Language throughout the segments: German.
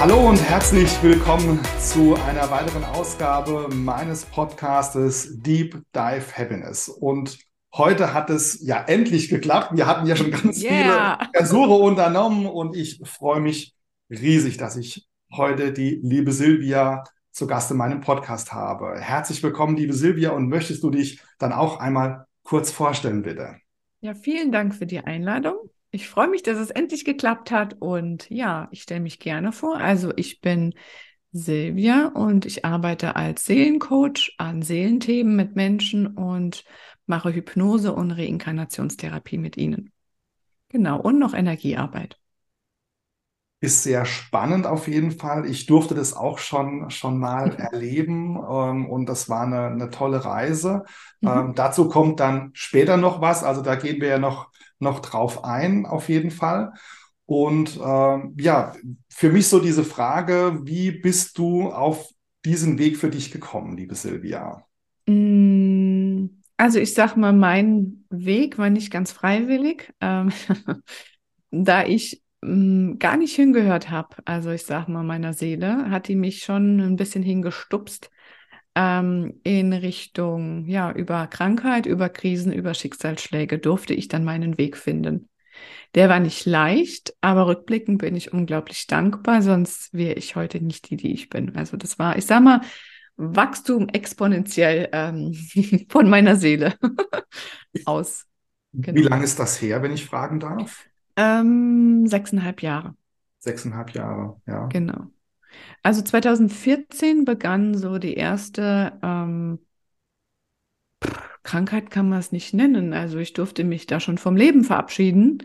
Hallo und herzlich willkommen zu einer weiteren Ausgabe meines Podcastes Deep Dive Happiness. Und heute hat es ja endlich geklappt. Wir hatten ja schon ganz yeah. viele Versuche unternommen und ich freue mich riesig, dass ich heute die liebe Silvia zu Gast in meinem Podcast habe. Herzlich willkommen, liebe Silvia, und möchtest du dich dann auch einmal kurz vorstellen, bitte? Ja, vielen Dank für die Einladung. Ich freue mich, dass es endlich geklappt hat und ja, ich stelle mich gerne vor. Also ich bin Silvia und ich arbeite als Seelencoach an Seelenthemen mit Menschen und mache Hypnose und Reinkarnationstherapie mit ihnen. Genau, und noch Energiearbeit. Ist sehr spannend auf jeden Fall. Ich durfte das auch schon, schon mal erleben ähm, und das war eine, eine tolle Reise. Mhm. Ähm, dazu kommt dann später noch was. Also da gehen wir ja noch noch drauf ein, auf jeden Fall. Und ähm, ja, für mich so diese Frage, wie bist du auf diesen Weg für dich gekommen, liebe Silvia? Mm, also ich sag mal, mein Weg war nicht ganz freiwillig, ähm, da ich ähm, gar nicht hingehört habe. Also ich sag mal, meiner Seele hat die mich schon ein bisschen hingestupst ähm, in Richtung, ja, über Krankheit, über Krisen, über Schicksalsschläge durfte ich dann meinen Weg finden. Der war nicht leicht, aber rückblickend bin ich unglaublich dankbar, sonst wäre ich heute nicht die, die ich bin. Also das war, ich sag mal, Wachstum exponentiell ähm, von meiner Seele aus. Genau. Wie lange ist das her, wenn ich fragen darf? Ähm, sechseinhalb Jahre. Sechseinhalb Jahre, ja. Genau. Also 2014 begann so die erste ähm, Krankheit, kann man es nicht nennen. Also ich durfte mich da schon vom Leben verabschieden,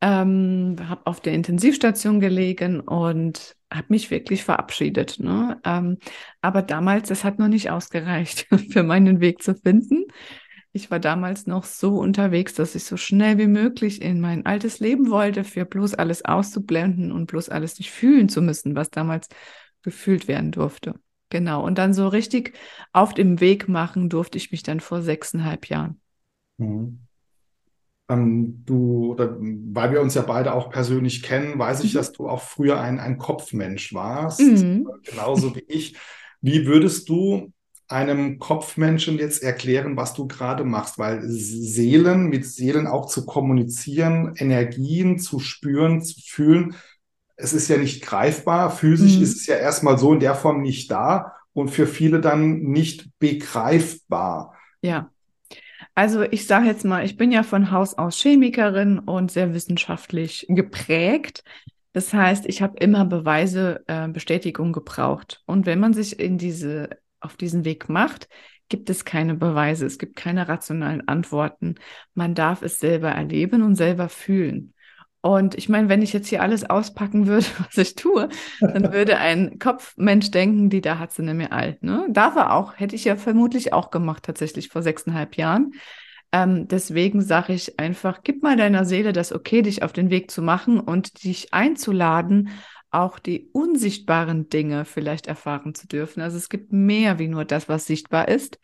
ähm, habe auf der Intensivstation gelegen und habe mich wirklich verabschiedet. Ne? Ähm, aber damals, das hat noch nicht ausgereicht, für meinen Weg zu finden. Ich war damals noch so unterwegs, dass ich so schnell wie möglich in mein altes Leben wollte, für bloß alles auszublenden und bloß alles nicht fühlen zu müssen, was damals gefühlt werden durfte. Genau. Und dann so richtig auf dem Weg machen durfte ich mich dann vor sechseinhalb Jahren. Mhm. Ähm, du, oder, weil wir uns ja beide auch persönlich kennen, weiß ich, mhm. dass du auch früher ein, ein Kopfmensch warst, mhm. genauso wie ich. Wie würdest du einem Kopfmenschen jetzt erklären, was du gerade machst, weil Seelen, mit Seelen auch zu kommunizieren, Energien zu spüren, zu fühlen, es ist ja nicht greifbar. Physisch mhm. ist es ja erstmal so in der Form nicht da und für viele dann nicht begreifbar. Ja. Also ich sage jetzt mal, ich bin ja von Haus aus Chemikerin und sehr wissenschaftlich geprägt. Das heißt, ich habe immer Beweise, äh, Bestätigung gebraucht. Und wenn man sich in diese auf diesen Weg macht, gibt es keine Beweise, es gibt keine rationalen Antworten. Man darf es selber erleben und selber fühlen. Und ich meine, wenn ich jetzt hier alles auspacken würde, was ich tue, dann würde ein Kopfmensch denken, die da hat sie mehr alt. Ne? Darf er auch, hätte ich ja vermutlich auch gemacht, tatsächlich vor sechseinhalb Jahren. Ähm, deswegen sage ich einfach, gib mal deiner Seele das Okay, dich auf den Weg zu machen und dich einzuladen, auch die unsichtbaren Dinge vielleicht erfahren zu dürfen. Also es gibt mehr wie nur das, was sichtbar ist.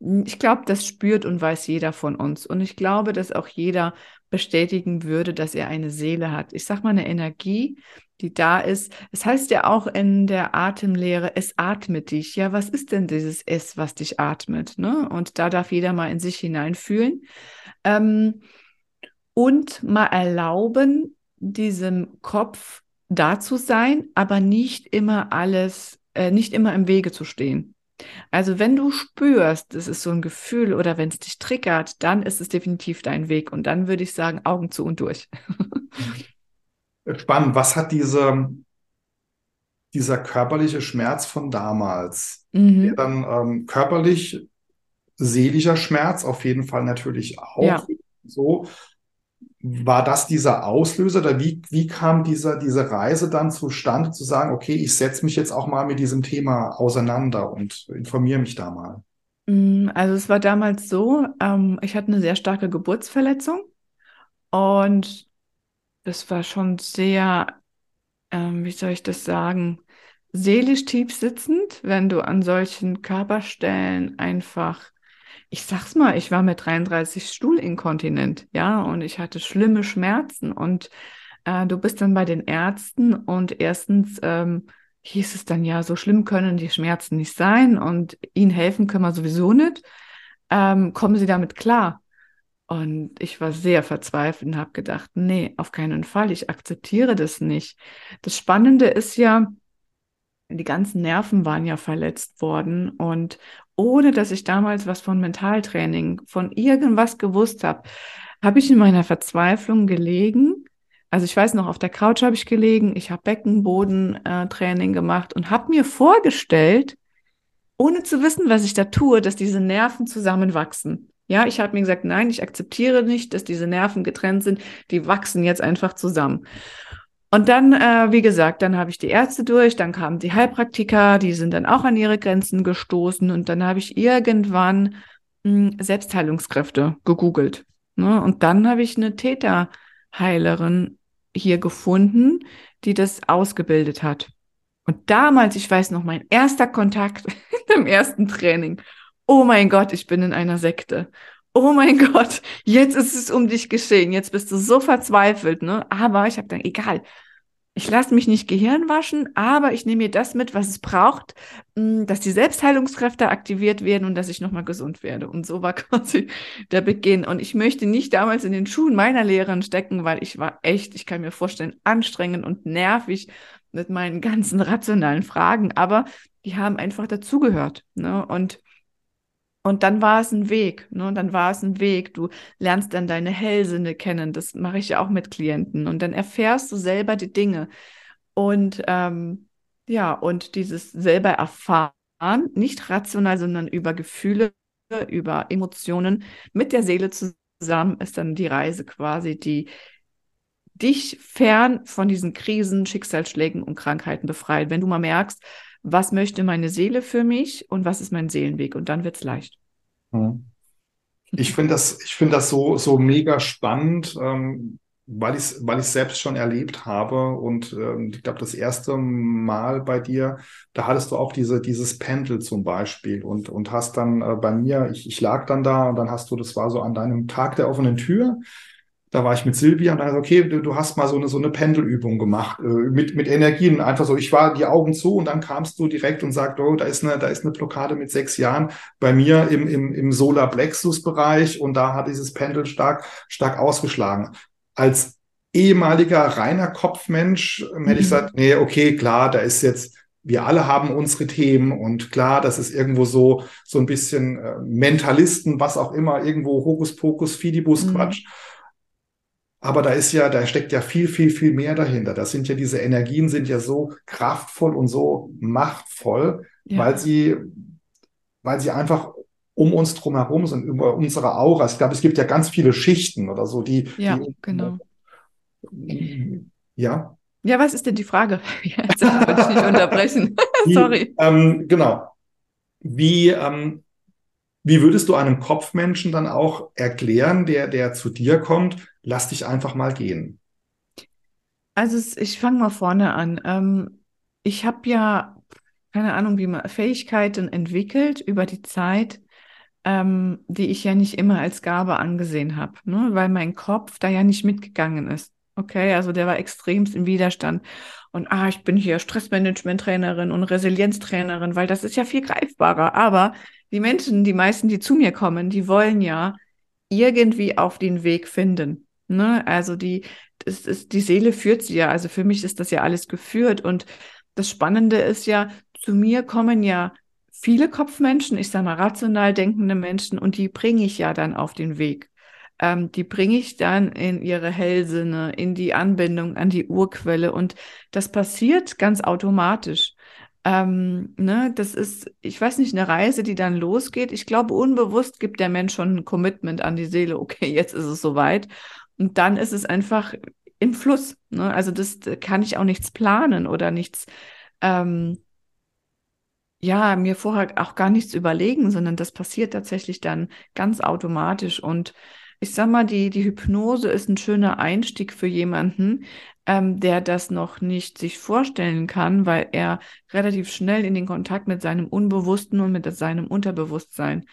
Ich glaube, das spürt und weiß jeder von uns. Und ich glaube, dass auch jeder bestätigen würde, dass er eine Seele hat. Ich sage mal eine Energie, die da ist. Es heißt ja auch in der Atemlehre, es atmet dich. Ja, was ist denn dieses Es, was dich atmet? Ne? Und da darf jeder mal in sich hineinfühlen. Ähm, und mal erlauben, diesem Kopf da zu sein, aber nicht immer alles, äh, nicht immer im Wege zu stehen. Also wenn du spürst, das ist so ein Gefühl oder wenn es dich triggert, dann ist es definitiv dein Weg und dann würde ich sagen, Augen zu und durch. Spannend. Was hat diese, dieser körperliche Schmerz von damals? Mhm. Dann ähm, körperlich, seelischer Schmerz auf jeden Fall natürlich auch. Ja. So war das dieser Auslöser oder wie, wie kam dieser, diese Reise dann zustande, zu sagen, okay, ich setze mich jetzt auch mal mit diesem Thema auseinander und informiere mich da mal? Mm, also es war damals so, ähm, ich hatte eine sehr starke Geburtsverletzung und das war schon sehr, ähm, wie soll ich das sagen, seelisch tief sitzend, wenn du an solchen Körperstellen einfach, ich sag's mal, ich war mit 33 Stuhlinkontinent, ja, und ich hatte schlimme Schmerzen und äh, du bist dann bei den Ärzten und erstens ähm, hieß es dann ja, so schlimm können die Schmerzen nicht sein und ihnen helfen können wir sowieso nicht. Ähm, kommen Sie damit klar? Und ich war sehr verzweifelt und habe gedacht, nee, auf keinen Fall, ich akzeptiere das nicht. Das Spannende ist ja, die ganzen Nerven waren ja verletzt worden und ohne dass ich damals was von Mentaltraining, von irgendwas gewusst habe, habe ich in meiner Verzweiflung gelegen also ich weiß noch, auf der Couch habe ich gelegen, ich habe Beckenbodentraining äh, gemacht und habe mir vorgestellt, ohne zu wissen, was ich da tue, dass diese Nerven zusammenwachsen. Ja, ich habe mir gesagt, nein, ich akzeptiere nicht, dass diese Nerven getrennt sind, die wachsen jetzt einfach zusammen. Und dann, äh, wie gesagt, dann habe ich die Ärzte durch, dann kamen die Heilpraktiker, die sind dann auch an ihre Grenzen gestoßen und dann habe ich irgendwann mh, hm, Selbstheilungskräfte gegoogelt. Ne? Und dann habe ich eine Täterheilerin hier gefunden, die das ausgebildet hat. Und damals, ich weiß noch, mein erster Kontakt im ersten Training. Oh mein Gott, ich bin in einer Sekte. Oh mein Gott, jetzt ist es um dich geschehen. Jetzt bist du so verzweifelt, ne? Aber ich habe dann, egal, ich lasse mich nicht Gehirn waschen, aber ich nehme mir das mit, was es braucht, hm, dass die Selbstheilungskräfte aktiviert werden und dass ich nochmal gesund werde. Und so war quasi der Beginn. Und ich möchte nicht damals in den Schuhen meiner Lehrerin stecken, weil ich war echt, ich kann mir vorstellen, anstrengend und nervig mit meinen ganzen rationalen Fragen, aber die haben einfach dazugehört. Ne? Und und dann war es ein Weg, ne? Dann war es ein Weg. Du lernst dann deine Hellsinne kennen. Das mache ich ja auch mit Klienten. Und dann erfährst du selber die Dinge. Und ähm, ja, und dieses selber erfahren, nicht rational, sondern über Gefühle, über Emotionen mit der Seele zusammen, ist dann die Reise quasi, die dich fern von diesen Krisen, Schicksalsschlägen und Krankheiten befreit. Wenn du mal merkst, was möchte meine Seele für mich und was ist mein Seelenweg? Und dann wird es leicht. Hm. Ich finde das, ich finde das so, so mega spannend, ähm, weil ich es weil ich selbst schon erlebt habe. Und ähm, ich glaube, das erste Mal bei dir, da hattest du auch diese, dieses Pendel zum Beispiel und, und hast dann äh, bei mir, ich, ich lag dann da und dann hast du, das war so an deinem Tag der offenen Tür, da war ich mit Silvia und dann so, okay, du, du, hast mal so eine, so eine Pendelübung gemacht, äh, mit, mit Energien. Einfach so, ich war die Augen zu und dann kamst du direkt und sagst, oh, da ist eine, da ist eine Blockade mit sechs Jahren bei mir im, im, im Solar Plexus Bereich und da hat dieses Pendel stark, stark ausgeschlagen. Als ehemaliger reiner Kopfmensch ähm, hätte ich mhm. gesagt, nee, okay, klar, da ist jetzt, wir alle haben unsere Themen und klar, das ist irgendwo so, so ein bisschen äh, Mentalisten, was auch immer, irgendwo Hokuspokus, Fidibus mhm. Quatsch. Aber da ist ja, da steckt ja viel, viel, viel mehr dahinter. Das sind ja diese Energien sind ja so kraftvoll und so machtvoll, ja. weil sie, weil sie einfach um uns drumherum sind, über unsere Aura. Ich glaube, es gibt ja ganz viele Schichten oder so, die. Ja, die, genau. Ja. Ja, was ist denn die Frage? Jetzt wollte ich nicht unterbrechen. Sorry. Ähm, genau. Wie, ähm, wie würdest du einem Kopfmenschen dann auch erklären, der, der zu dir kommt, lass dich einfach mal gehen? Also ich fange mal vorne an. Ähm, ich habe ja, keine Ahnung, wie man Fähigkeiten entwickelt über die Zeit, ähm, die ich ja nicht immer als Gabe angesehen habe, ne? weil mein Kopf da ja nicht mitgegangen ist. Okay, also der war extremst im Widerstand. Und ah, ich bin hier Stressmanagement-Trainerin und Resilienztrainerin, weil das ist ja viel greifbarer. Aber die Menschen, die meisten, die zu mir kommen, die wollen ja irgendwie auf den Weg finden. Ne? Also die, das ist, die Seele führt sie ja. Also für mich ist das ja alles geführt. Und das Spannende ist ja, zu mir kommen ja viele Kopfmenschen, ich sage mal rational denkende Menschen, und die bringe ich ja dann auf den Weg. Ähm, die bringe ich dann in ihre Hellsinne, in die Anbindung an die Urquelle. Und das passiert ganz automatisch. Ähm, ne, das ist, ich weiß nicht, eine Reise, die dann losgeht. Ich glaube, unbewusst gibt der Mensch schon ein Commitment an die Seele. Okay, jetzt ist es soweit. Und dann ist es einfach im Fluss. Ne? Also das kann ich auch nichts planen oder nichts. Ähm, ja, mir vorher auch gar nichts überlegen, sondern das passiert tatsächlich dann ganz automatisch. Und ich sag mal, die, die Hypnose ist ein schöner Einstieg für jemanden, ähm, der das noch nicht sich vorstellen kann, weil er relativ schnell in den Kontakt mit seinem Unbewussten und mit seinem Unterbewusstsein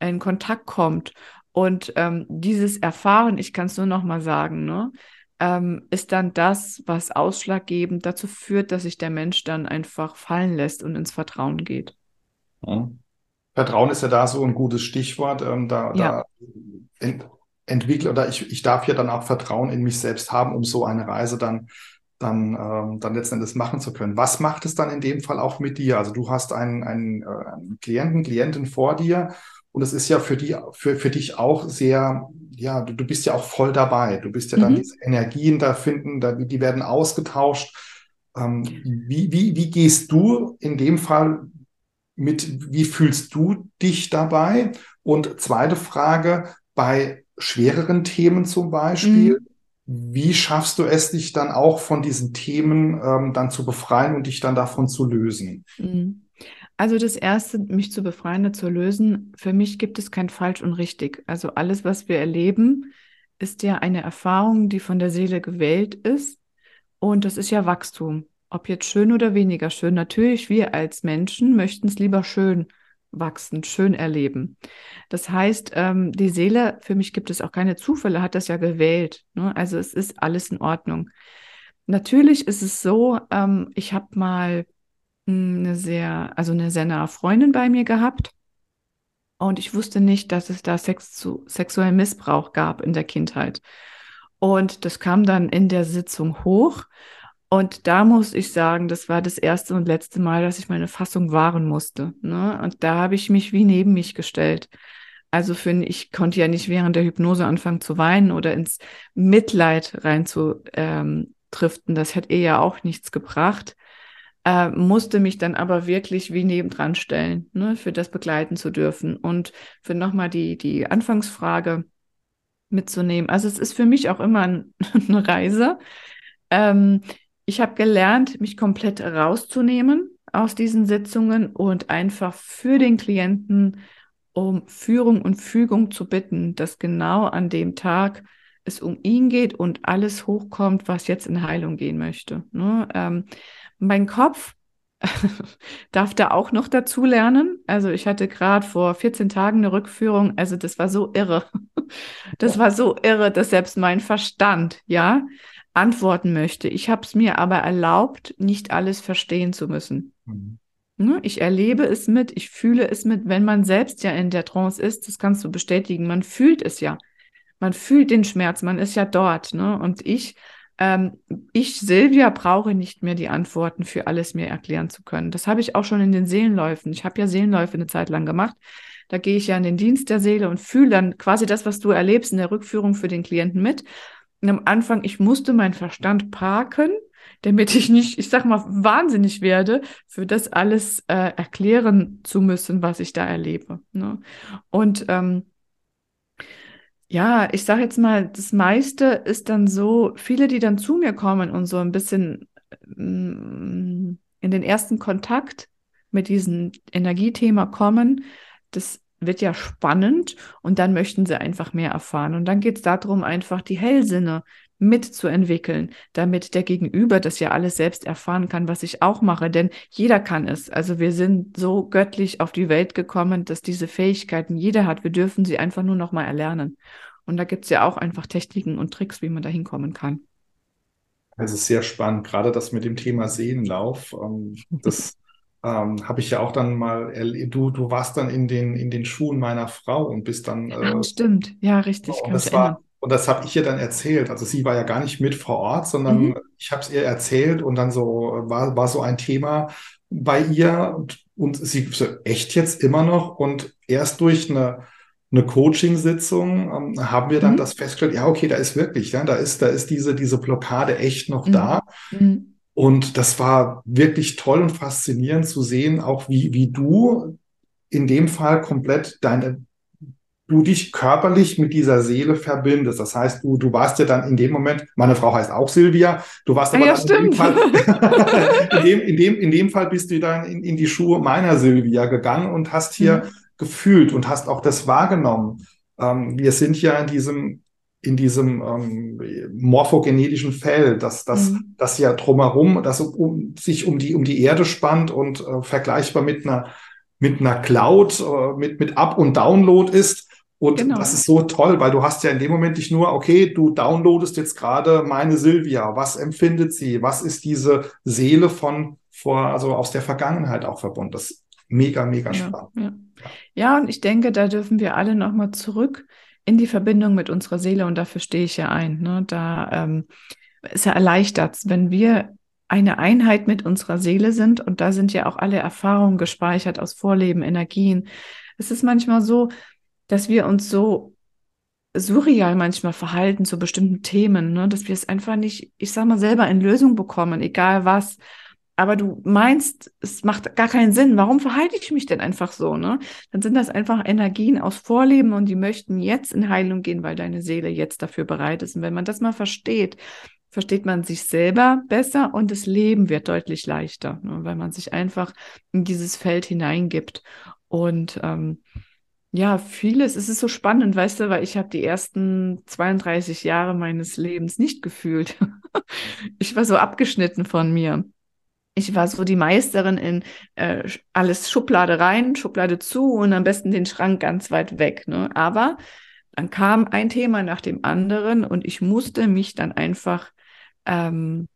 in Kontakt kommt. Und ähm, dieses Erfahren, ich kann es nur noch mal sagen, ne, ähm, ist dann das, was ausschlaggebend dazu führt, dass sich der Mensch dann einfach fallen lässt und ins Vertrauen geht. Ja. Vertrauen ist ja da so ein gutes Stichwort. Ähm, da, ja. da entwickle oder ich, ich darf ja dann auch Vertrauen in mich selbst haben, um so eine Reise dann dann, ähm, dann letzten Endes machen zu können. Was macht es dann in dem Fall auch mit dir? Also du hast einen, einen, äh, einen Klienten, Klientin vor dir und es ist ja für, die, für, für dich auch sehr, ja, du, du bist ja auch voll dabei. Du bist ja dann mhm. diese Energien da finden, da, die werden ausgetauscht. Ähm, wie, wie, wie gehst du in dem Fall mit, wie fühlst du dich dabei? Und zweite Frage, bei schwereren Themen zum Beispiel, mhm. wie schaffst du es, dich dann auch von diesen Themen ähm, dann zu befreien und dich dann davon zu lösen? Mhm. Also das Erste, mich zu befreien, zu lösen, für mich gibt es kein falsch und richtig. Also alles, was wir erleben, ist ja eine Erfahrung, die von der Seele gewählt ist. Und das ist ja Wachstum. Ob jetzt schön oder weniger schön. Natürlich, wir als Menschen möchten es lieber schön wachsen, schön erleben. Das heißt, ähm, die Seele, für mich gibt es auch keine Zufälle, hat das ja gewählt. Ne? Also es ist alles in Ordnung. Natürlich ist es so, ähm, ich habe mal eine sehr, also eine sehr nahe Freundin bei mir gehabt. Und ich wusste nicht, dass es da Sex zu, sexuellen Missbrauch gab in der Kindheit. Und das kam dann in der Sitzung hoch. Und da muss ich sagen, das war das erste und letzte Mal, dass ich meine Fassung wahren musste. Ne? Und da habe ich mich wie neben mich gestellt. Also für, ich konnte ja nicht während der Hypnose anfangen zu weinen oder ins Mitleid rein zu ähm. Das hätte ihr ja auch nichts gebracht äh, musste mich dann aber wirklich wie nebendran stellen, ne, für das begleiten zu dürfen und für nochmal die, die Anfangsfrage mitzunehmen. Also es ist für mich auch immer ein, eine Reise. Ähm, ich habe gelernt, mich komplett rauszunehmen aus diesen Sitzungen und einfach für den Klienten um Führung und Fügung zu bitten, dass genau an dem Tag es um ihn geht und alles hochkommt, was jetzt in Heilung gehen möchte. Ne? Ähm, mein Kopf darf da auch noch dazu lernen. Also ich hatte gerade vor 14 Tagen eine Rückführung. Also das war so irre. Das war so irre, dass selbst mein Verstand, ja, antworten möchte. Ich habe es mir aber erlaubt, nicht alles verstehen zu müssen. Mhm. Ne, ich erlebe es mit, ich fühle es mit. Wenn man selbst ja in der Trance ist, das kannst du bestätigen, man fühlt es ja. Man fühlt den Schmerz, man ist ja dort. Ne? Und ich ähm, ich, Silvia, brauche nicht mehr die Antworten für alles mir erklären zu können. Das habe ich auch schon in den Seelenläufen. Ich habe ja Seelenläufe eine Zeit lang gemacht. Da gehe ich ja in den Dienst der Seele und fühle dann quasi das, was du erlebst in der Rückführung für den Klienten mit. Am Anfang, ich musste meinen Verstand parken, damit ich nicht, ich sag mal, wahnsinnig werde, für das alles äh, erklären zu müssen, was ich da erlebe. Ne? Und ähm, ja, ich sage jetzt mal, das meiste ist dann so, viele, die dann zu mir kommen und so ein bisschen mm, in den ersten Kontakt mit diesem Energiethema kommen, das wird ja spannend und dann möchten sie einfach mehr erfahren. Und dann geht es darum, einfach die Hellsinne mitzuentwickeln, damit der Gegenüber das ja alles selbst erfahren kann, was ich auch mache. Denn jeder kann es. Also wir sind so göttlich auf die Welt gekommen, dass diese Fähigkeiten jeder hat. Wir dürfen sie einfach nur noch mal erlernen. Und da gibt es ja auch einfach Techniken und Tricks, wie man da hinkommen kann. Es ist sehr spannend, gerade das mit dem Thema Seenlauf. Ähm, das ähm, habe ich ja auch dann mal. Du, du warst dann in den, in den Schuhen meiner Frau und bist dann. Äh, ah, stimmt, ja, richtig. Und das war, und das habe ich ihr dann erzählt. Also sie war ja gar nicht mit vor Ort, sondern mhm. ich habe es ihr erzählt und dann so war, war so ein Thema bei ihr und, und sie so, echt jetzt immer noch und erst durch eine eine Coaching-Sitzung ähm, haben wir dann mhm. das festgestellt, ja, okay, da ist wirklich, ja, da ist, da ist diese, diese Blockade echt noch mhm. da. Mhm. Und das war wirklich toll und faszinierend zu sehen, auch wie, wie du in dem Fall komplett deine du dich körperlich mit dieser Seele verbindest. Das heißt, du, du warst ja dann in dem Moment, meine Frau heißt auch Silvia, du warst aber ja, dann in dem, Fall, in, dem, in, dem, in dem Fall bist du dann in, in die Schuhe meiner Silvia gegangen und hast hier mhm. gefühlt und hast auch das wahrgenommen. Ähm, wir sind ja in diesem in diesem ähm, morphogenetischen Feld, dass das, mhm. das ja drumherum, das um, sich um die, um die Erde spannt und äh, vergleichbar mit einer, mit einer Cloud, äh, mit, mit Up- und Download ist. Und genau. das ist so toll, weil du hast ja in dem Moment nicht nur, okay, du downloadest jetzt gerade meine Silvia. Was empfindet sie? Was ist diese Seele von vor, also aus der Vergangenheit auch verbunden? Das ist mega, mega spannend. Ja, ja. ja und ich denke, da dürfen wir alle nochmal zurück in die Verbindung mit unserer Seele und dafür stehe ich ja ein. Ne? Da ähm, ist ja erleichtert, wenn wir eine Einheit mit unserer Seele sind und da sind ja auch alle Erfahrungen gespeichert aus Vorleben, Energien. Es ist manchmal so, dass wir uns so surreal manchmal verhalten zu bestimmten Themen, ne? dass wir es einfach nicht, ich sag mal, selber in Lösung bekommen, egal was aber du meinst, es macht gar keinen Sinn. Warum verhalte ich mich denn einfach so, ne? Dann sind das einfach Energien aus Vorleben und die möchten jetzt in Heilung gehen, weil deine Seele jetzt dafür bereit ist. Und wenn man das mal versteht, versteht man sich selber besser und das Leben wird deutlich leichter, ne? weil man sich einfach in dieses Feld hineingibt. Und ähm, ja, vieles, es ist so spannend, weißt du, weil ich habe die ersten 32 Jahre meines Lebens nicht gefühlt. ich war so abgeschnitten von mir ich war so die Meisterin in äh, alles Schublade rein, Schublade zu und am besten den Schrank ganz weit weg. Ne? Aber dann kam ein Thema nach dem anderen und ich musste mich dann einfach ähm,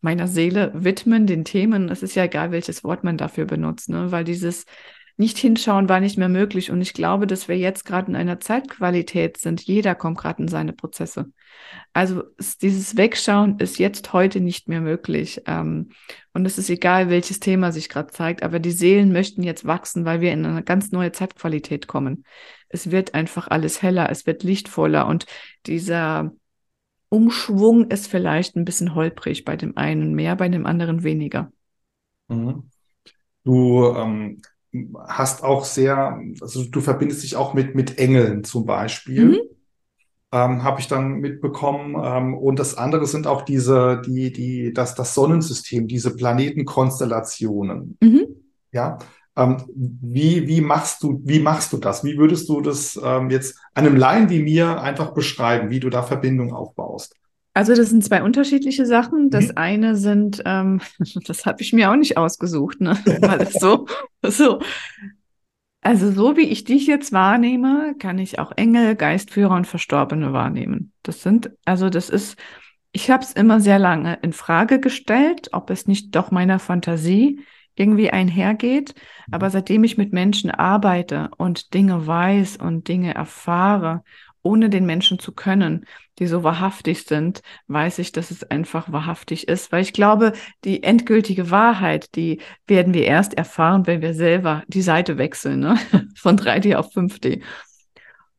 meiner Seele widmen, den Themen. Es ist ja egal, welches Wort man dafür benutzt, ne? weil dieses nicht hinschauen war nicht mehr möglich. Und ich glaube, dass wir jetzt gerade in einer Zeitqualität sind. Jeder kommt gerade in seine Prozesse. Also dieses Wegschauen ist jetzt heute nicht mehr möglich. Ähm, und es ist egal, welches Thema sich gerade zeigt, aber die Seelen möchten jetzt wachsen, weil wir in eine ganz neue Zeitqualität kommen. Es wird einfach alles heller, es wird lichtvoller und dieser Umschwung ist vielleicht ein bisschen holprig bei dem einen mehr, bei dem anderen weniger. Mhm. Du ähm, hast auch sehr, also du verbindest dich auch mit, mit Engeln zum Beispiel. Mhm. Ähm, habe ich dann mitbekommen. Ähm, und das andere sind auch diese, die, die, das, das Sonnensystem, diese Planetenkonstellationen. Mhm. Ja. Ähm, wie, wie machst du, wie machst du das? Wie würdest du das ähm, jetzt einem Laien wie mir einfach beschreiben, wie du da Verbindung aufbaust? Also das sind zwei unterschiedliche Sachen. Das mhm. eine sind, ähm, das habe ich mir auch nicht ausgesucht, ne? Weil es so, so. Also so wie ich dich jetzt wahrnehme, kann ich auch Engel, Geistführer und Verstorbene wahrnehmen. Das sind, also das ist, ich habe es immer sehr lange in Frage gestellt, ob es nicht doch meiner Fantasie irgendwie einhergeht. Mhm. Aber seitdem ich mit Menschen arbeite und Dinge weiß und Dinge erfahre ohne den Menschen zu können, die so wahrhaftig sind, weiß ich, dass es einfach wahrhaftig ist. Weil ich glaube, die endgültige Wahrheit, die werden wir erst erfahren, wenn wir selber die Seite wechseln, ne? von 3D auf 5D.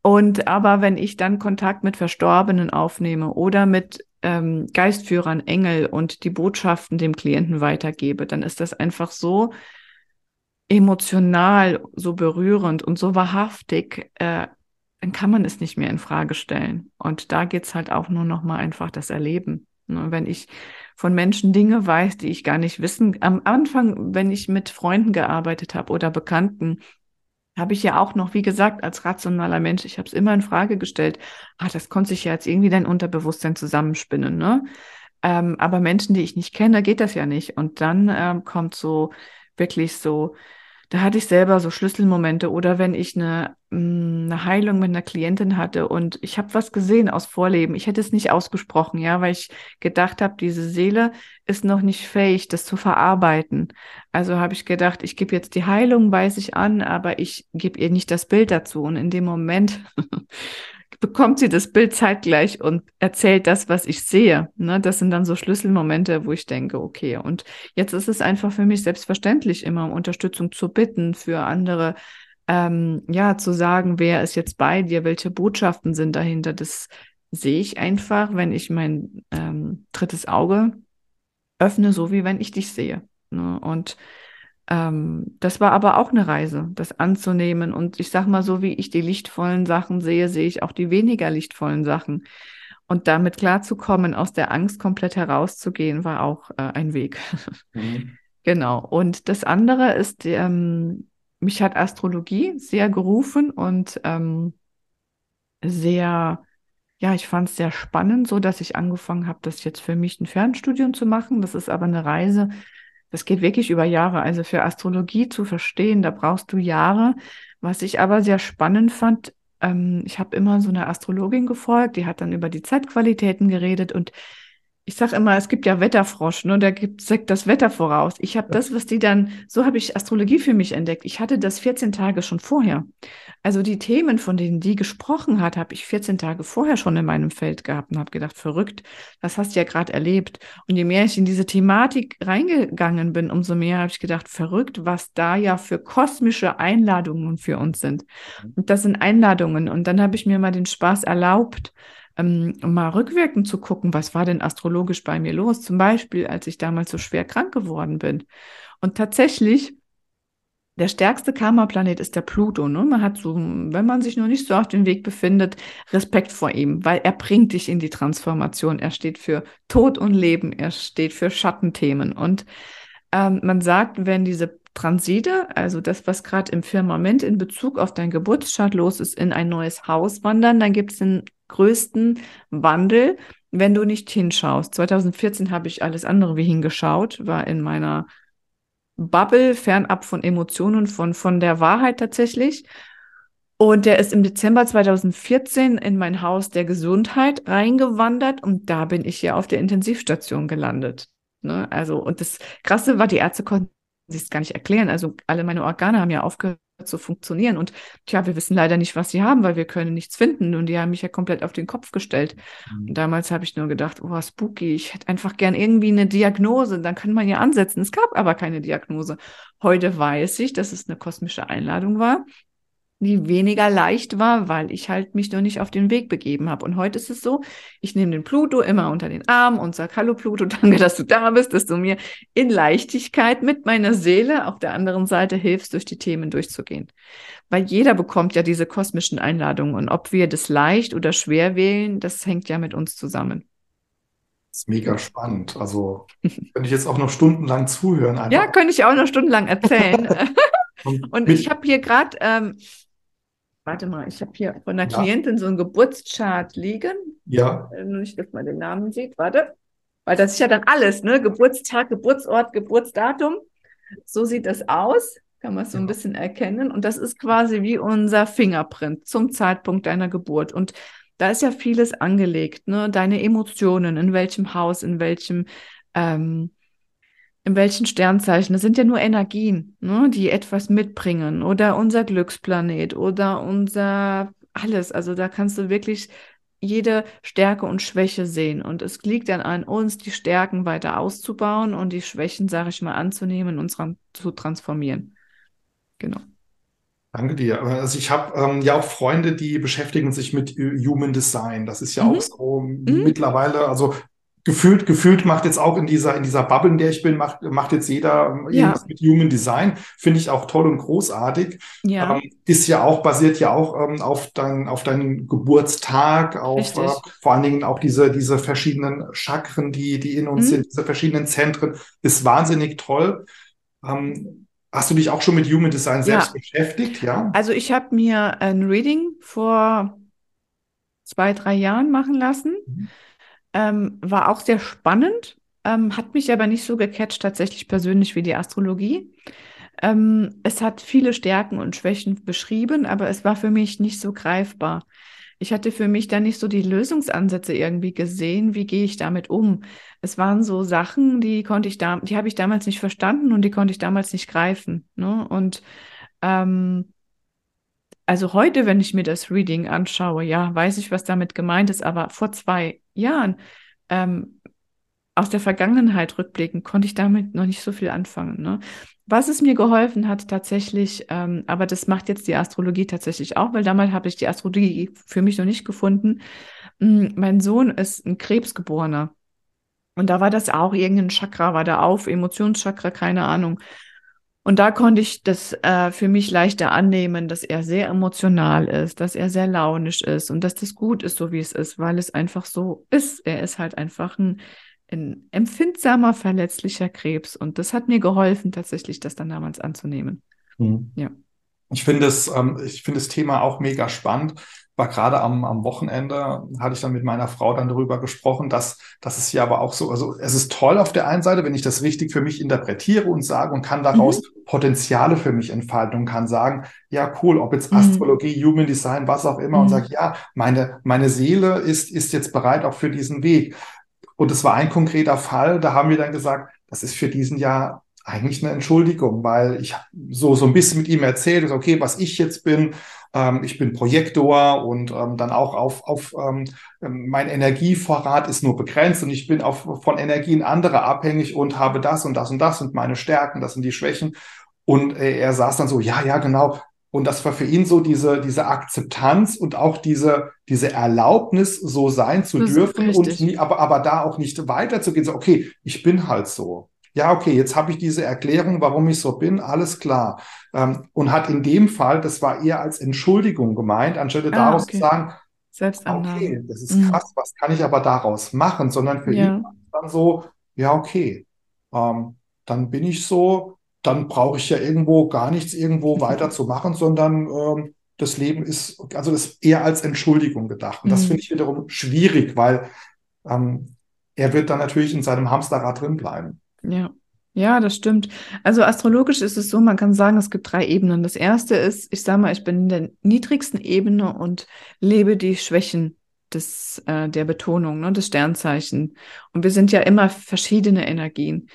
Und aber wenn ich dann Kontakt mit Verstorbenen aufnehme oder mit ähm, Geistführern, Engel und die Botschaften dem Klienten weitergebe, dann ist das einfach so emotional, so berührend und so wahrhaftig, äh, dann kann man es nicht mehr in Frage stellen. Und da geht es halt auch nur noch mal einfach das Erleben. Ne, wenn ich von Menschen Dinge weiß, die ich gar nicht wissen, am Anfang, wenn ich mit Freunden gearbeitet habe oder Bekannten, habe ich ja auch noch, wie gesagt, als rationaler Mensch, ich habe es immer in Frage gestellt, ah, das konnte sich ja jetzt irgendwie dein Unterbewusstsein zusammenspinnen, ne? Ähm, aber Menschen, die ich nicht kenne, geht das ja nicht. Und dann ähm, kommt so wirklich so da hatte ich selber so Schlüsselmomente oder wenn ich eine, mm, eine Heilung mit einer Klientin hatte und ich habe was gesehen aus Vorleben. Ich hätte es nicht ausgesprochen, ja, weil ich gedacht habe, diese Seele ist noch nicht fähig, das zu verarbeiten. Also habe ich gedacht, ich gebe jetzt die Heilung, weiß ich an, aber ich gebe ihr nicht das Bild dazu. Und in dem Moment bekommt sie das Bild zeitgleich und erzählt das, was ich sehe. Ne? Das sind dann so Schlüsselmomente, wo ich denke, okay, und jetzt ist es einfach für mich selbstverständlich, immer um Unterstützung zu bitten für andere, ähm, ja, zu sagen, wer ist jetzt bei dir, welche Botschaften sind dahinter. Das sehe ich einfach, wenn ich mein ähm, drittes Auge öffne, so wie wenn ich dich sehe. Ne? Und ähm, das war aber auch eine Reise, das anzunehmen. Und ich sag mal, so wie ich die lichtvollen Sachen sehe, sehe ich auch die weniger lichtvollen Sachen. Und damit klarzukommen, aus der Angst komplett herauszugehen, war auch äh, ein Weg. Mhm. genau. Und das andere ist, ähm, mich hat Astrologie sehr gerufen und ähm, sehr, ja, ich fand es sehr spannend, so dass ich angefangen habe, das jetzt für mich ein Fernstudium zu machen. Das ist aber eine Reise, das geht wirklich über Jahre. Also für Astrologie zu verstehen, da brauchst du Jahre. Was ich aber sehr spannend fand, ähm, ich habe immer so eine Astrologin gefolgt, die hat dann über die Zeitqualitäten geredet und ich sage immer, es gibt ja Wetterfrosch, ne? der gibt sagt das Wetter voraus. Ich habe das, was die dann, so habe ich Astrologie für mich entdeckt. Ich hatte das 14 Tage schon vorher. Also die Themen, von denen die gesprochen hat, habe ich 14 Tage vorher schon in meinem Feld gehabt und habe gedacht, verrückt, das hast du ja gerade erlebt. Und je mehr ich in diese Thematik reingegangen bin, umso mehr habe ich gedacht, verrückt, was da ja für kosmische Einladungen für uns sind. Mhm. Und das sind Einladungen. Und dann habe ich mir mal den Spaß erlaubt, ähm, mal rückwirkend zu gucken, was war denn astrologisch bei mir los? Zum Beispiel, als ich damals so schwer krank geworden bin. Und tatsächlich, der stärkste Karma-Planet ist der Pluto. Ne? Man hat so, wenn man sich noch nicht so auf dem Weg befindet, Respekt vor ihm, weil er bringt dich in die Transformation. Er steht für Tod und Leben, er steht für Schattenthemen. Und ähm, man sagt, wenn diese Transite, also das, was gerade im Firmament in Bezug auf dein Geburtschart los ist, in ein neues Haus wandern, dann gibt es den größten Wandel, wenn du nicht hinschaust. 2014 habe ich alles andere wie hingeschaut, war in meiner Bubble, fernab von Emotionen, von, von der Wahrheit tatsächlich. Und der ist im Dezember 2014 in mein Haus der Gesundheit reingewandert und da bin ich ja auf der Intensivstation gelandet. Ne? Also, und das Krasse war, die Ärzte konnten sich es gar nicht erklären. Also alle meine Organe haben ja aufgehört zu funktionieren. Und tja, wir wissen leider nicht, was sie haben, weil wir können nichts finden. Und die haben mich ja komplett auf den Kopf gestellt. Mhm. Und damals habe ich nur gedacht, oh, spooky, ich hätte einfach gern irgendwie eine Diagnose. Dann kann man ja ansetzen. Es gab aber keine Diagnose. Heute weiß ich, dass es eine kosmische Einladung war die weniger leicht war, weil ich halt mich noch nicht auf den Weg begeben habe. Und heute ist es so, ich nehme den Pluto immer unter den Arm und sage, hallo Pluto, danke, dass du da bist, dass du mir in Leichtigkeit mit meiner Seele auf der anderen Seite hilfst, durch die Themen durchzugehen. Weil jeder bekommt ja diese kosmischen Einladungen und ob wir das leicht oder schwer wählen, das hängt ja mit uns zusammen. Das ist mega spannend. Also könnte ich jetzt auch noch stundenlang zuhören. Einfach. Ja, könnte ich auch noch stundenlang erzählen. und, und ich habe hier gerade ähm, Warte mal, ich habe hier von einer ja. Klientin so einen Geburtschart liegen. Ja. Nur nicht, dass man den Namen sieht. Warte. Weil das ist ja dann alles, ne? Geburtstag, Geburtsort, Geburtsdatum. So sieht das aus. Kann man es so ja. ein bisschen erkennen. Und das ist quasi wie unser Fingerprint zum Zeitpunkt deiner Geburt. Und da ist ja vieles angelegt, ne? Deine Emotionen, in welchem Haus, in welchem ähm, in welchen Sternzeichen. Das sind ja nur Energien, ne, die etwas mitbringen oder unser Glücksplanet oder unser alles. Also da kannst du wirklich jede Stärke und Schwäche sehen. Und es liegt dann an uns, die Stärken weiter auszubauen und die Schwächen, sage ich mal, anzunehmen und zu transformieren. Genau. Danke dir. Also ich habe ähm, ja auch Freunde, die beschäftigen sich mit Human Design. Das ist ja mhm. auch so mhm. mittlerweile, also gefühlt, gefühlt macht jetzt auch in dieser, in dieser Bubble, in der ich bin, macht, macht jetzt jeder irgendwas ja. mit Human Design. Finde ich auch toll und großartig. Ja. Ähm, ist ja auch, basiert ja auch ähm, auf dein, auf deinen Geburtstag, auf äh, vor allen Dingen auch diese, diese verschiedenen Chakren, die, die in uns mhm. sind, diese verschiedenen Zentren, ist wahnsinnig toll. Ähm, hast du dich auch schon mit Human Design selbst ja. beschäftigt? Ja. Also ich habe mir ein Reading vor zwei, drei Jahren machen lassen. Mhm ähm, war auch sehr spannend, ähm, hat mich aber nicht so gecatcht tatsächlich persönlich wie die Astrologie. Ähm, es hat viele Stärken und Schwächen beschrieben, aber es war für mich nicht so greifbar. Ich hatte für mich da nicht so die Lösungsansätze irgendwie gesehen, wie gehe ich damit um. Es waren so Sachen, die konnte ich da, die habe ich damals nicht verstanden und die konnte ich damals nicht greifen. Ne? Und ähm, also heute, wenn ich mir das Reading anschaue, ja, weiß ich, was damit gemeint ist, aber vor zwei Jahren ähm, aus der Vergangenheit rückblicken, konnte ich damit noch nicht so viel anfangen. Ne? Was es mir geholfen hat tatsächlich, ähm, aber das macht jetzt die Astrologie tatsächlich auch, weil damals habe ich die Astrologie für mich noch nicht gefunden. Hm, mein Sohn ist ein Krebsgeborener. Und da war das auch, irgendein Chakra war da auf, Emotionschakra, keine Ahnung. Und da konnte ich das äh, für mich leichter annehmen, dass er sehr emotional ist, dass er sehr launisch ist und dass das gut ist, so wie es ist, weil es einfach so ist. Er ist halt einfach ein, ein empfindsamer, verletzlicher Krebs. Und das hat mir geholfen, tatsächlich das dann damals anzunehmen. Mhm. Ja. Ich finde es, ähm, ich finde das Thema auch mega spannend. War gerade am, am Wochenende, hatte ich dann mit meiner Frau dann darüber gesprochen, dass, dass es ja aber auch so, also es ist toll auf der einen Seite, wenn ich das richtig für mich interpretiere und sage und kann daraus mhm. Potenziale für mich entfalten und kann sagen, ja, cool, ob jetzt mhm. Astrologie, Human Design, was auch immer, mhm. und sage, ja, meine, meine Seele ist, ist jetzt bereit auch für diesen Weg. Und es war ein konkreter Fall, da haben wir dann gesagt, das ist für diesen Jahr eigentlich eine Entschuldigung, weil ich so, so ein bisschen mit ihm erzählt, okay, was ich jetzt bin, ähm, ich bin Projektor und ähm, dann auch auf, auf ähm, mein Energievorrat ist nur begrenzt und ich bin auf, von Energien anderer abhängig und habe das und das und das und meine Stärken, das sind die Schwächen. Und äh, er saß dann so, ja, ja, genau. Und das war für ihn so diese, diese Akzeptanz und auch diese, diese Erlaubnis, so sein zu das dürfen und nie, aber, aber da auch nicht weiterzugehen. So, okay, ich bin halt so ja, okay, jetzt habe ich diese Erklärung, warum ich so bin, alles klar. Ähm, und hat in dem Fall, das war eher als Entschuldigung gemeint, anstelle ah, daraus okay. zu sagen, Selbstannahme. okay, das ist mhm. krass, was kann ich aber daraus machen, sondern für ja. ihn dann so, ja, okay, ähm, dann bin ich so, dann brauche ich ja irgendwo gar nichts irgendwo weiter zu machen, sondern ähm, das Leben ist, also das ist eher als Entschuldigung gedacht. Und das mhm. finde ich wiederum schwierig, weil ähm, er wird dann natürlich in seinem Hamsterrad drin bleiben. Ja. Ja, das stimmt. Also astrologisch ist es so, man kann sagen, es gibt drei Ebenen. Das erste ist, ich sage mal, ich bin in der niedrigsten Ebene und lebe die Schwächen des, äh, der Betonung, ne, des Sternzeichen. Und wir sind ja immer verschiedene Energien.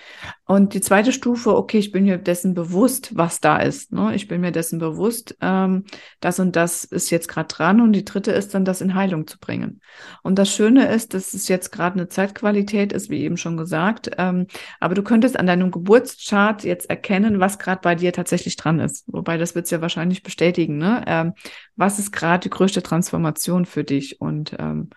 Und die zweite Stufe, okay, ich bin mir dessen bewusst, was da ist. Ne? Ich bin mir dessen bewusst, ähm, das und das ist jetzt gerade dran. Und die dritte ist dann, das in Heilung zu bringen. Und das Schöne ist, dass es jetzt gerade eine Zeitqualität ist, wie eben schon gesagt. Ähm, aber du könntest an deinem Geburtschart jetzt erkennen, was gerade bei dir tatsächlich dran ist. Wobei das wird es ja wahrscheinlich bestätigen. Ne? Ähm, was ist gerade die größte Transformation für dich? Und ähm,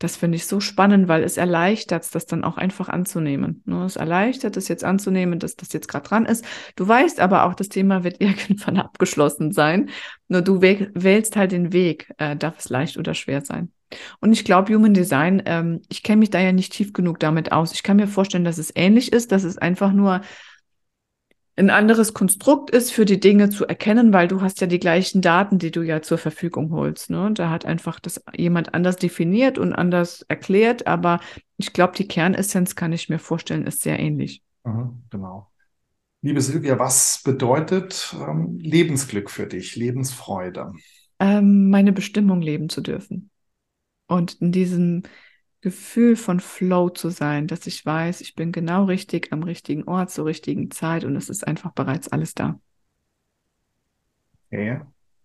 das finde ich so spannend, weil es erleichtert das dann auch einfach anzunehmen. Ne? Es erleichtert es jetzt anzunehmen, dass das jetzt gerade dran ist. Du weißt aber auch, das Thema wird irgendwann abgeschlossen sein. Nur du wählst halt den Weg, äh, darf es leicht oder schwer sein. Und ich glaube, Human Design, ähm, ich kenne mich da ja nicht tief genug damit aus. Ich kann mir vorstellen, dass es ähnlich ist, dass es einfach nur ein anderes Konstrukt ist, für die Dinge zu erkennen, weil du hast ja die gleichen Daten, die du ja zur Verfügung holst. Ne? Da hat einfach das jemand anders definiert und anders erklärt, aber ich glaube, die Kernessenz kann ich mir vorstellen, ist sehr ähnlich. Mhm, genau. Liebe Silvia, was bedeutet ähm, Lebensglück für dich, Lebensfreude? Ähm, meine Bestimmung leben zu dürfen. Und in diesem Gefühl von Flow zu sein, dass ich weiß, ich bin genau richtig am richtigen Ort zur richtigen Zeit und es ist einfach bereits alles da. Okay.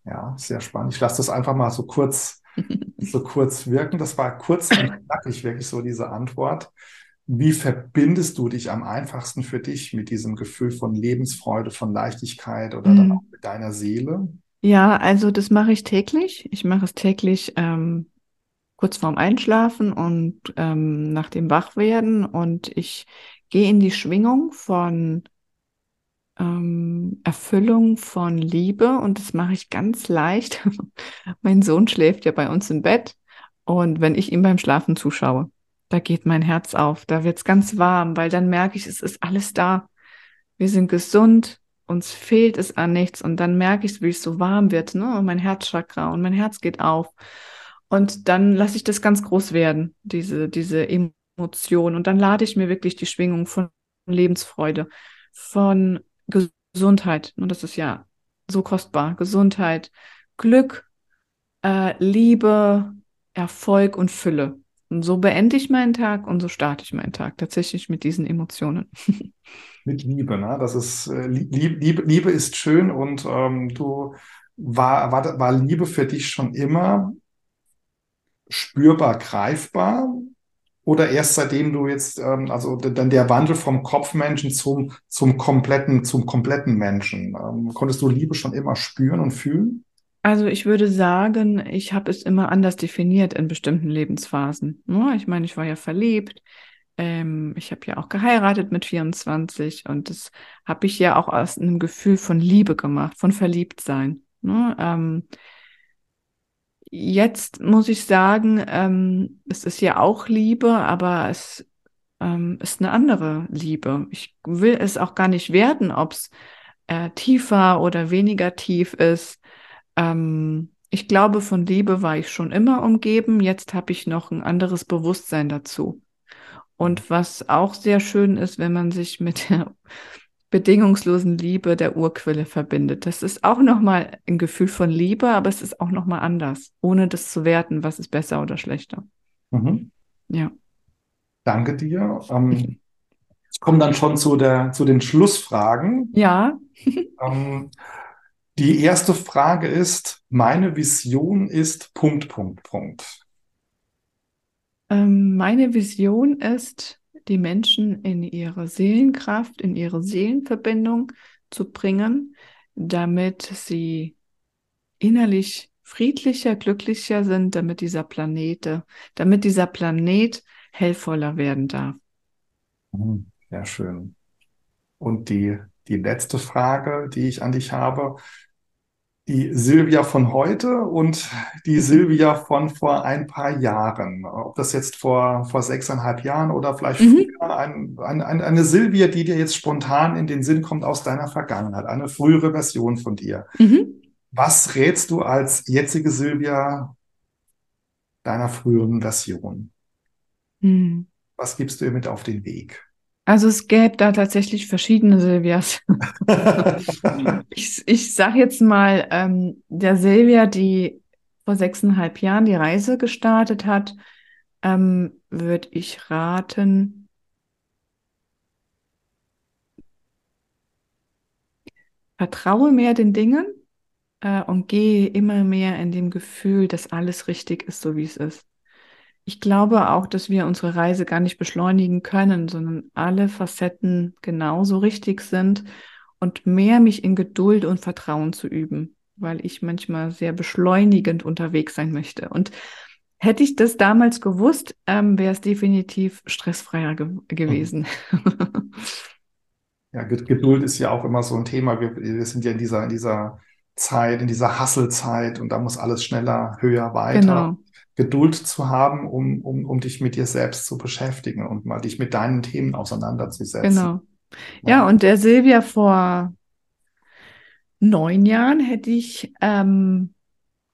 Ja, sehr spannend. Ich lasse das einfach mal so kurz, so kurz wirken. Das war kurz und knackig, wirklich so diese Antwort. Wie verbindest du dich am einfachsten für dich mit diesem Gefühl von Lebensfreude, von Leichtigkeit oder mhm. dann auch mit deiner Seele? Ja, also das mache ich täglich. Ich mache es täglich ähm, kurz vorm Einschlafen und ähm, nach dem Wachwerden und ich gehe in die Schwingung von ähm, Erfüllung von Liebe und das mache ich ganz leicht. mein Sohn schläft ja bei uns im Bett und wenn ich ihm beim Schlafen zuschaue, da geht mein Herz auf, da wird's ganz warm, weil dann merke ich, es ist alles da. Wir sind gesund, uns fehlt es an nichts und dann merke ich, wie es so warm wird, ne? Und mein Herzchakra und mein Herz geht auf. Und dann lasse ich das ganz groß werden, diese, diese Emotion. Und dann lade ich mir wirklich die Schwingung von Lebensfreude, von Gesundheit. Und das ist ja so kostbar. Gesundheit, Glück, äh, Liebe, Erfolg und Fülle. Und so beende ich meinen Tag und so starte ich meinen Tag tatsächlich mit diesen Emotionen. mit Liebe, ne? Das ist äh, Liebe, Liebe ist schön und ähm, du war, war, war Liebe für dich schon immer spürbar greifbar? Oder erst seitdem du jetzt, ähm, also dann der Wandel vom Kopfmenschen zum, zum kompletten, zum kompletten Menschen. Ähm, konntest du Liebe schon immer spüren und fühlen? Also ich würde sagen, ich habe es immer anders definiert in bestimmten Lebensphasen. Ne? Ich meine, ich war ja verliebt, Ähm, ich habe ja auch geheiratet mit 24 und das habe ich ja auch aus einem Gefühl von Liebe gemacht, von Verliebtsein. Ne? Ähm, jetzt muss ich sagen, ähm, es ist ja auch Liebe, aber es ähm, ist eine andere Liebe. Ich will es auch gar nicht werten, ob es äh, tiefer oder weniger tief ist. Ähm, ich glaube, von Liebe war ich schon immer umgeben. Jetzt habe ich noch ein anderes Bewusstsein dazu. Und was auch sehr schön ist, wenn man sich mit der bedingungslosen Liebe der Urquelle verbindet. Das ist auch nochmal ein Gefühl von Liebe, aber es ist auch nochmal anders, ohne das zu werten, was ist besser oder schlechter. Mhm. Ja. Danke dir. Ähm, ich komme dann schon zu, der, zu den Schlussfragen. Ja. ähm, die erste Frage ist, meine Vision ist Punkt, Punkt, Punkt. Ähm, meine Vision ist, die Menschen in ihre Seelenkraft, in ihre Seelenverbindung zu bringen, damit sie innerlich friedlicher, glücklicher sind, damit dieser Planet, damit dieser Planet hellvoller werden darf. Hm, sehr schön. Und die, die letzte Frage, die ich an dich habe, die Silvia von heute und die Silvia von vor ein paar Jahren. Ob das jetzt vor, vor sechseinhalb Jahren oder vielleicht mhm. früher ein, ein, ein, eine Silvia, die dir jetzt spontan in den Sinn kommt aus deiner Vergangenheit, eine frühere Version von dir. Mhm. Was rätst du als jetzige Silvia deiner früheren Version? Mhm. Was gibst du ihr mit auf den Weg? Also es gäbe da tatsächlich verschiedene Silvias. ich ich sage jetzt mal, ähm, der Silvia, die vor sechseinhalb Jahren die Reise gestartet hat, ähm, würde ich raten, vertraue mehr den Dingen äh, und gehe immer mehr in dem Gefühl, dass alles richtig ist, so wie es ist. Ich glaube auch, dass wir unsere Reise gar nicht beschleunigen können, sondern alle Facetten genauso richtig sind und mehr mich in Geduld und Vertrauen zu üben, weil ich manchmal sehr beschleunigend unterwegs sein möchte. Und hätte ich das damals gewusst, ähm, wäre es definitiv stressfreier ge gewesen. Ja, Geduld ist ja auch immer so ein Thema. Wir, wir sind ja in dieser, in dieser Zeit, in dieser Hasselzeit und da muss alles schneller, höher, weiter. Genau. Geduld zu haben, um, um, um dich mit dir selbst zu beschäftigen und mal dich mit deinen Themen auseinanderzusetzen. Genau. Ja, ja und der Silvia vor neun Jahren hätte ich ähm,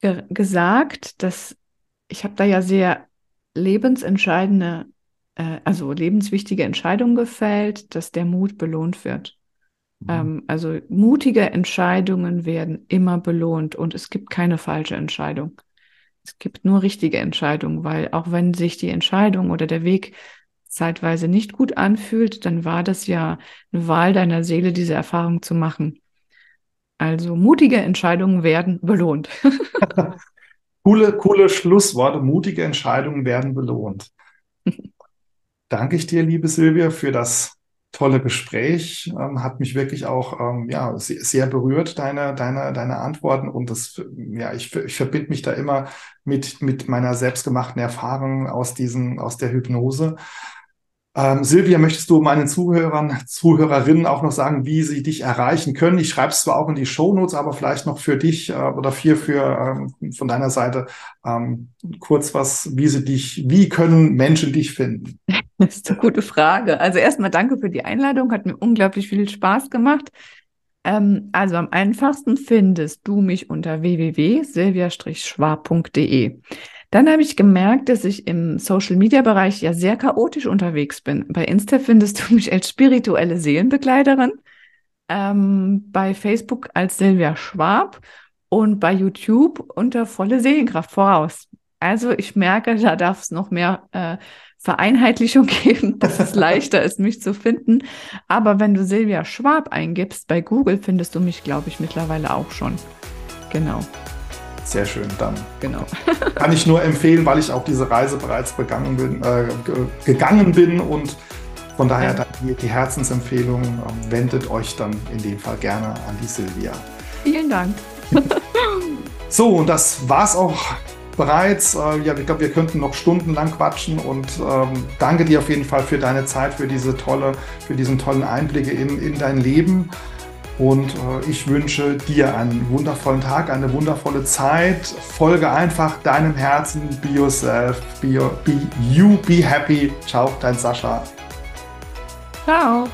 ge gesagt, dass ich habe da ja sehr lebensentscheidende, äh, also lebenswichtige Entscheidungen gefällt, dass der Mut belohnt wird. Mhm. Ähm, also mutige Entscheidungen werden immer belohnt und es gibt keine falsche Entscheidung. Es gibt nur richtige Entscheidungen, weil auch wenn sich die Entscheidung oder der Weg zeitweise nicht gut anfühlt, dann war das ja eine Wahl deiner Seele, diese Erfahrung zu machen. Also mutige Entscheidungen werden belohnt. coole, coole Schlussworte. Mutige Entscheidungen werden belohnt. Danke ich dir, liebe Silvia, für das tolle Gespräch. Ähm, hat mich wirklich auch ähm, ja, sehr, sehr, berührt, deine, deine, deine Antworten. Und das, ja, ich, ich verbinde mich da immer mit, mit meiner selbstgemachten Erfahrung aus diesen, aus der Hypnose. Ähm, Silvia, möchtest du meinen Zuhörern, Zuhörerinnen auch noch sagen, wie sie dich erreichen können? Ich schreibe es zwar auch in die Shownotes, aber vielleicht noch für dich äh, oder für, für ähm, von deiner Seite ähm, kurz was, wie sie dich, wie können Menschen dich finden? Das ist eine gute Frage. Also erstmal danke für die Einladung, hat mir unglaublich viel Spaß gemacht. Ähm, also am einfachsten findest du mich unter www.silvia-schwab.de. Dann habe ich gemerkt, dass ich im Social-Media-Bereich ja sehr chaotisch unterwegs bin. Bei Insta findest du mich als spirituelle Seelenbegleiterin, ähm, bei Facebook als Silvia Schwab und bei YouTube unter volle Seelenkraft voraus. Also ich merke, da darf es noch mehr äh, Vereinheitlichung geben, dass es leichter ist, mich zu finden. Aber wenn du Silvia Schwab eingibst bei Google, findest du mich, glaube ich, mittlerweile auch schon. Genau. Sehr schön, dann. Genau. Kann ich nur empfehlen, weil ich auch diese Reise bereits begangen bin, äh, gegangen bin und von daher ja. die, die, Herzensempfehlung, äh, wendet euch dann in dem Fall gerne an die Silvia. Vielen Dank. so, und das war's auch bereits. Äh, ja, ich glaube, wir könnten noch stundenlang quatschen und ähm, danke dir auf jeden Fall für deine Zeit, für diese tolle, für diesen tollen Einblicke in, in dein Leben. Und äh, ich wünsche dir einen wundervollen Tag, eine wundervolle Zeit. Folge einfach deinem Herzen. Be yourself. Be, your, be you. Be happy. Ciao, dein Sascha. Ciao.